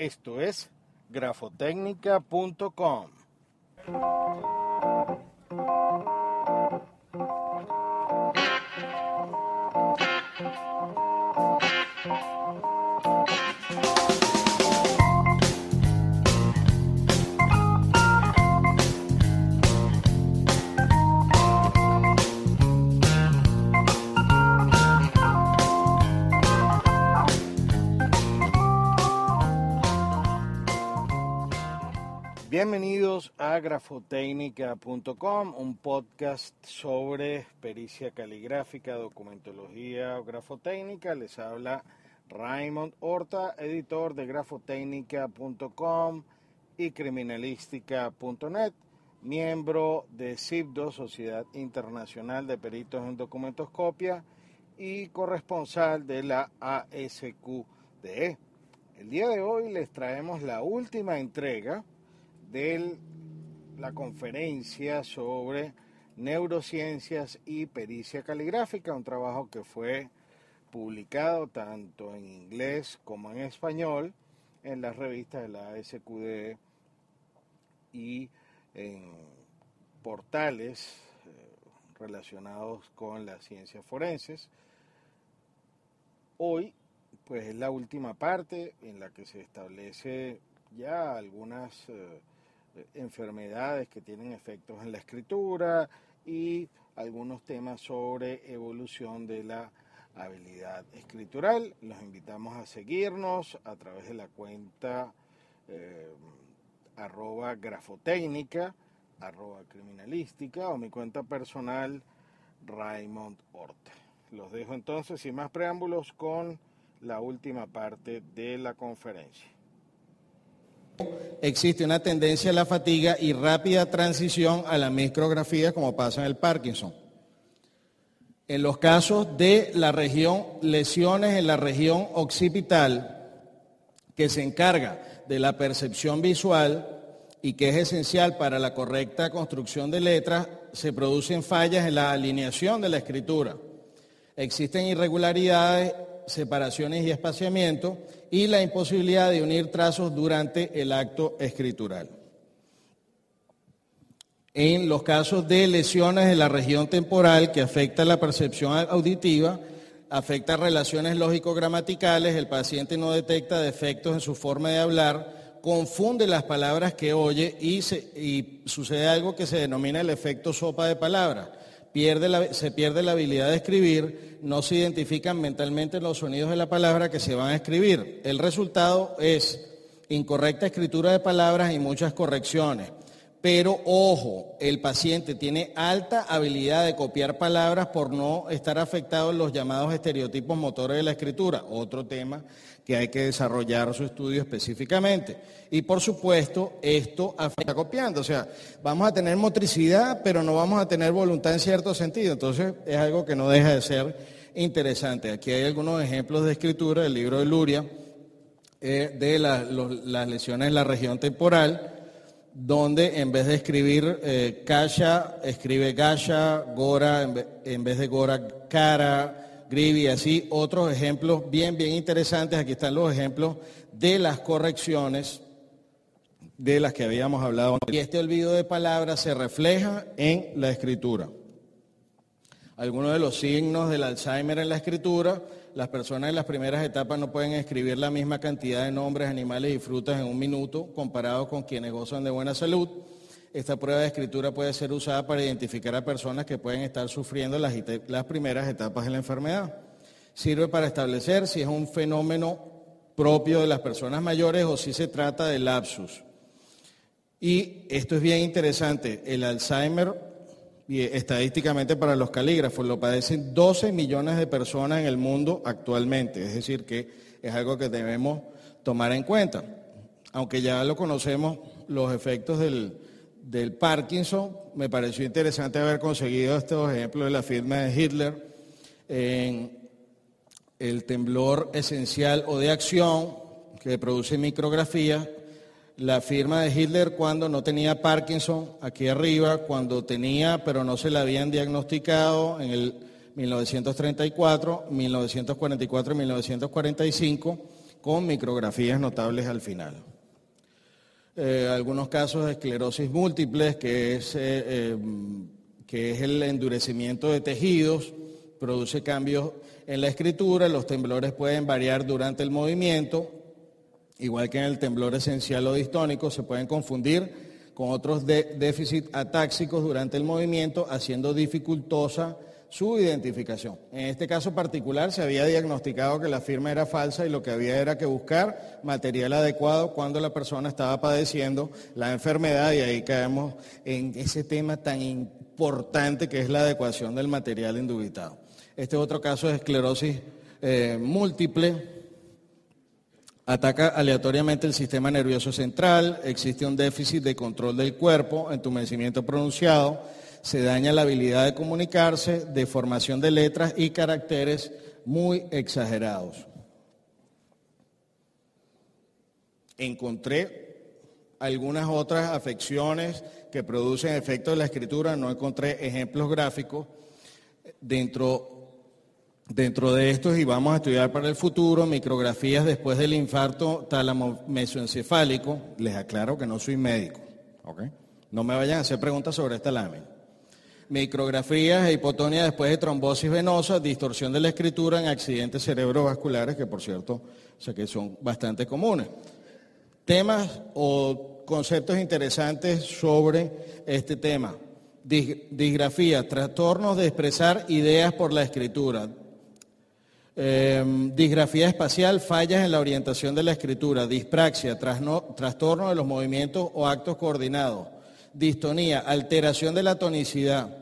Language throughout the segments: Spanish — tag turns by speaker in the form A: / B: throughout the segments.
A: Esto es grafotecnica.com. Bienvenidos a grafotecnica.com, un podcast sobre pericia caligráfica, documentología o grafotécnica. Les habla Raymond Horta, editor de grafotecnica.com y criminalística.net, miembro de CIPDO, Sociedad Internacional de Peritos en Documentoscopia, y corresponsal de la ASQDE. El día de hoy les traemos la última entrega de la conferencia sobre neurociencias y pericia caligráfica, un trabajo que fue publicado tanto en inglés como en español en las revistas de la SQD y en portales eh, relacionados con las ciencias forenses. Hoy, pues es la última parte en la que se establece ya algunas eh, enfermedades que tienen efectos en la escritura y algunos temas sobre evolución de la habilidad escritural. Los invitamos a seguirnos a través de la cuenta eh, arroba grafotécnica, arroba criminalística o mi cuenta personal Raymond Orte. Los dejo entonces sin más preámbulos con la última parte de la conferencia
B: existe una tendencia a la fatiga y rápida transición a la micrografía como pasa en el Parkinson. En los casos de la región, lesiones en la región occipital, que se encarga de la percepción visual y que es esencial para la correcta construcción de letras, se producen fallas en la alineación de la escritura. Existen irregularidades separaciones y espaciamiento y la imposibilidad de unir trazos durante el acto escritural. En los casos de lesiones de la región temporal que afecta la percepción auditiva, afecta relaciones lógico-gramaticales, el paciente no detecta defectos en su forma de hablar, confunde las palabras que oye y, y sucede algo que se denomina el efecto sopa de palabras se pierde la habilidad de escribir, no se identifican mentalmente los sonidos de la palabra que se van a escribir. El resultado es incorrecta escritura de palabras y muchas correcciones. Pero ojo, el paciente tiene alta habilidad de copiar palabras por no estar afectado en los llamados estereotipos motores de la escritura, otro tema que hay que desarrollar su estudio específicamente. Y por supuesto, esto afecta copiando, o sea, vamos a tener motricidad, pero no vamos a tener voluntad en cierto sentido, entonces es algo que no deja de ser interesante. Aquí hay algunos ejemplos de escritura del libro de Luria, eh, de las lesiones en la región temporal donde en vez de escribir eh, escribe Gasha, Gora, en vez de Gora, Cara, Grivi, así. Otros ejemplos bien, bien interesantes. Aquí están los ejemplos de las correcciones de las que habíamos hablado. Y este olvido de palabras se refleja en la escritura. Algunos de los signos del Alzheimer en la escritura las personas en las primeras etapas no pueden escribir la misma cantidad de nombres, animales y frutas en un minuto comparado con quienes gozan de buena salud. Esta prueba de escritura puede ser usada para identificar a personas que pueden estar sufriendo las, las primeras etapas de la enfermedad. Sirve para establecer si es un fenómeno propio de las personas mayores o si se trata de lapsus. Y esto es bien interesante. El Alzheimer y estadísticamente para los calígrafos lo padecen 12 millones de personas en el mundo actualmente, es decir, que es algo que debemos tomar en cuenta. Aunque ya lo conocemos, los efectos del, Parkinson, me pareció interesante haber conseguido estos ejemplos de la firma de Hitler en el temblor esencial o de acción que produce micrografía la firma de Hitler cuando no tenía Parkinson, aquí arriba, cuando tenía, pero no se la habían diagnosticado en el 1934, 1944 y 1945, con micrografías notables al final. Eh, algunos casos de esclerosis múltiples, que es, eh, que es el endurecimiento de tejidos, produce cambios en la escritura, los temblores pueden variar durante el movimiento, igual que en el temblor esencial o distónico, se pueden confundir con otros déficits atáxicos durante el movimiento, haciendo dificultosa su identificación. En este caso particular se había diagnosticado que la firma era falsa y lo que había era que buscar material adecuado cuando la persona estaba padeciendo la enfermedad y ahí caemos en ese tema tan importante que es la adecuación del material indubitado. Este otro caso es esclerosis eh, múltiple Ataca aleatoriamente el sistema nervioso central, existe un déficit de control del cuerpo, entumecimiento pronunciado, se daña la habilidad de comunicarse, deformación de letras y caracteres muy exagerados. Encontré algunas otras afecciones que producen efectos de la escritura, no encontré ejemplos gráficos. Dentro Dentro de estos, y vamos a estudiar para el futuro, micrografías después del infarto tálamo-mesoencefálico. Les aclaro que no soy médico. No me vayan a hacer preguntas sobre esta lámina. Micrografías e hipotonia después de trombosis venosa, distorsión de la escritura en accidentes cerebrovasculares, que por cierto, sé que son bastante comunes. Temas o conceptos interesantes sobre este tema. Disgrafía, trastornos de expresar ideas por la escritura, Em, disgrafía espacial, fallas en la orientación de la escritura, dispraxia, trastorno de los movimientos o actos coordinados, distonía, alteración de la tonicidad,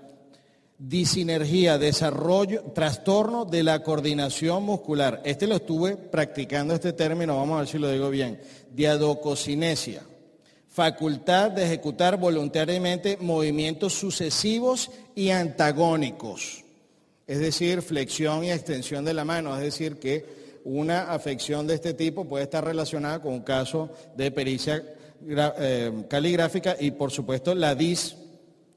B: disinergia, desarrollo, trastorno de la coordinación muscular. Este lo estuve practicando este término, vamos a ver si lo digo bien. Diadococinesia, facultad de ejecutar voluntariamente movimientos sucesivos y antagónicos es decir, flexión y extensión de la mano, es decir, que una afección de este tipo puede estar relacionada con un caso de pericia eh, caligráfica y por supuesto la DIS,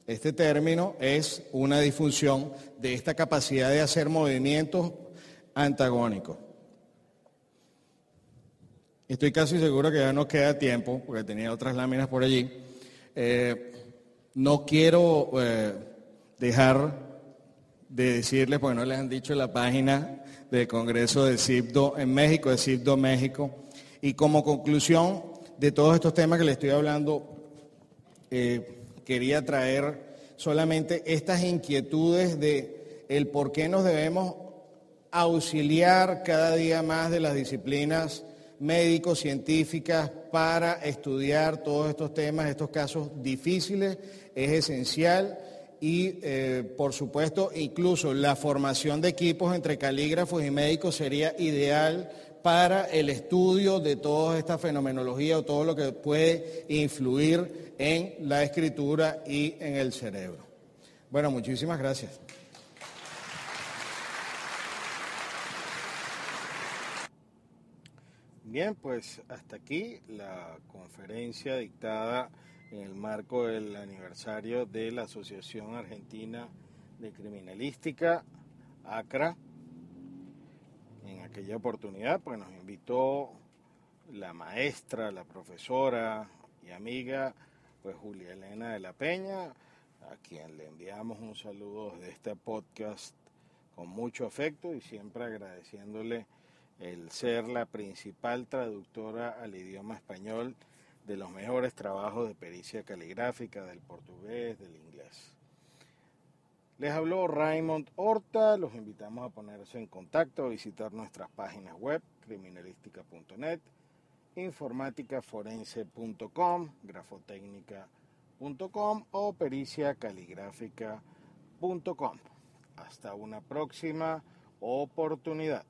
B: este término es una disfunción de esta capacidad de hacer movimientos antagónicos. Estoy casi seguro que ya no queda tiempo, porque tenía otras láminas por allí. Eh, no quiero eh, dejar de decirles, porque no les han dicho la página del Congreso de CIPDO en México, de CIPDO México. Y como conclusión de todos estos temas que les estoy hablando, eh, quería traer solamente estas inquietudes de el por qué nos debemos auxiliar cada día más de las disciplinas médicos, científicas, para estudiar todos estos temas, estos casos difíciles, es esencial y, eh, por supuesto, incluso la formación de equipos entre calígrafos y médicos sería ideal para el estudio de toda esta fenomenología o todo lo que puede influir en la escritura y en el cerebro. Bueno, muchísimas gracias.
A: Bien, pues hasta aquí la conferencia dictada en el marco del aniversario de la Asociación Argentina de Criminalística, ACRA. En aquella oportunidad, pues nos invitó la maestra, la profesora y amiga, pues Julia Elena de la Peña, a quien le enviamos un saludo de este podcast con mucho afecto y siempre agradeciéndole el ser la principal traductora al idioma español de los mejores trabajos de pericia caligráfica del portugués, del inglés. Les habló Raymond Horta, los invitamos a ponerse en contacto, a visitar nuestras páginas web, criminalística.net, informáticaforense.com, grafotecnica.com o periciacaligráfica.com. Hasta una próxima oportunidad.